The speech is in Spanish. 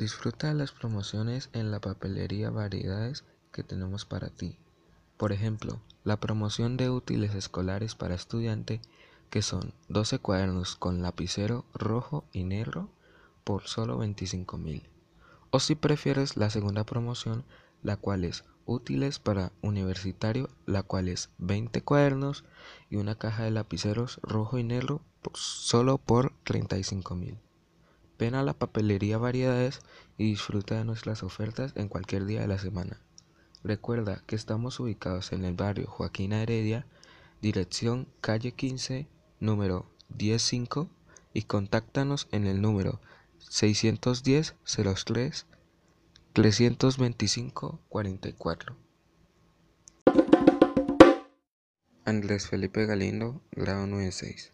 Disfruta de las promociones en la papelería variedades que tenemos para ti. Por ejemplo, la promoción de útiles escolares para estudiante que son 12 cuadernos con lapicero rojo y negro por solo 25 mil. O si prefieres la segunda promoción, la cual es útiles para universitario, la cual es 20 cuadernos y una caja de lapiceros rojo y negro solo por 35 mil. Ven a la papelería Variedades y disfruta de nuestras ofertas en cualquier día de la semana. Recuerda que estamos ubicados en el barrio Joaquín Heredia, dirección calle 15, número 105 y contáctanos en el número 610 03 325 44. Andrés Felipe Galindo, grado 96.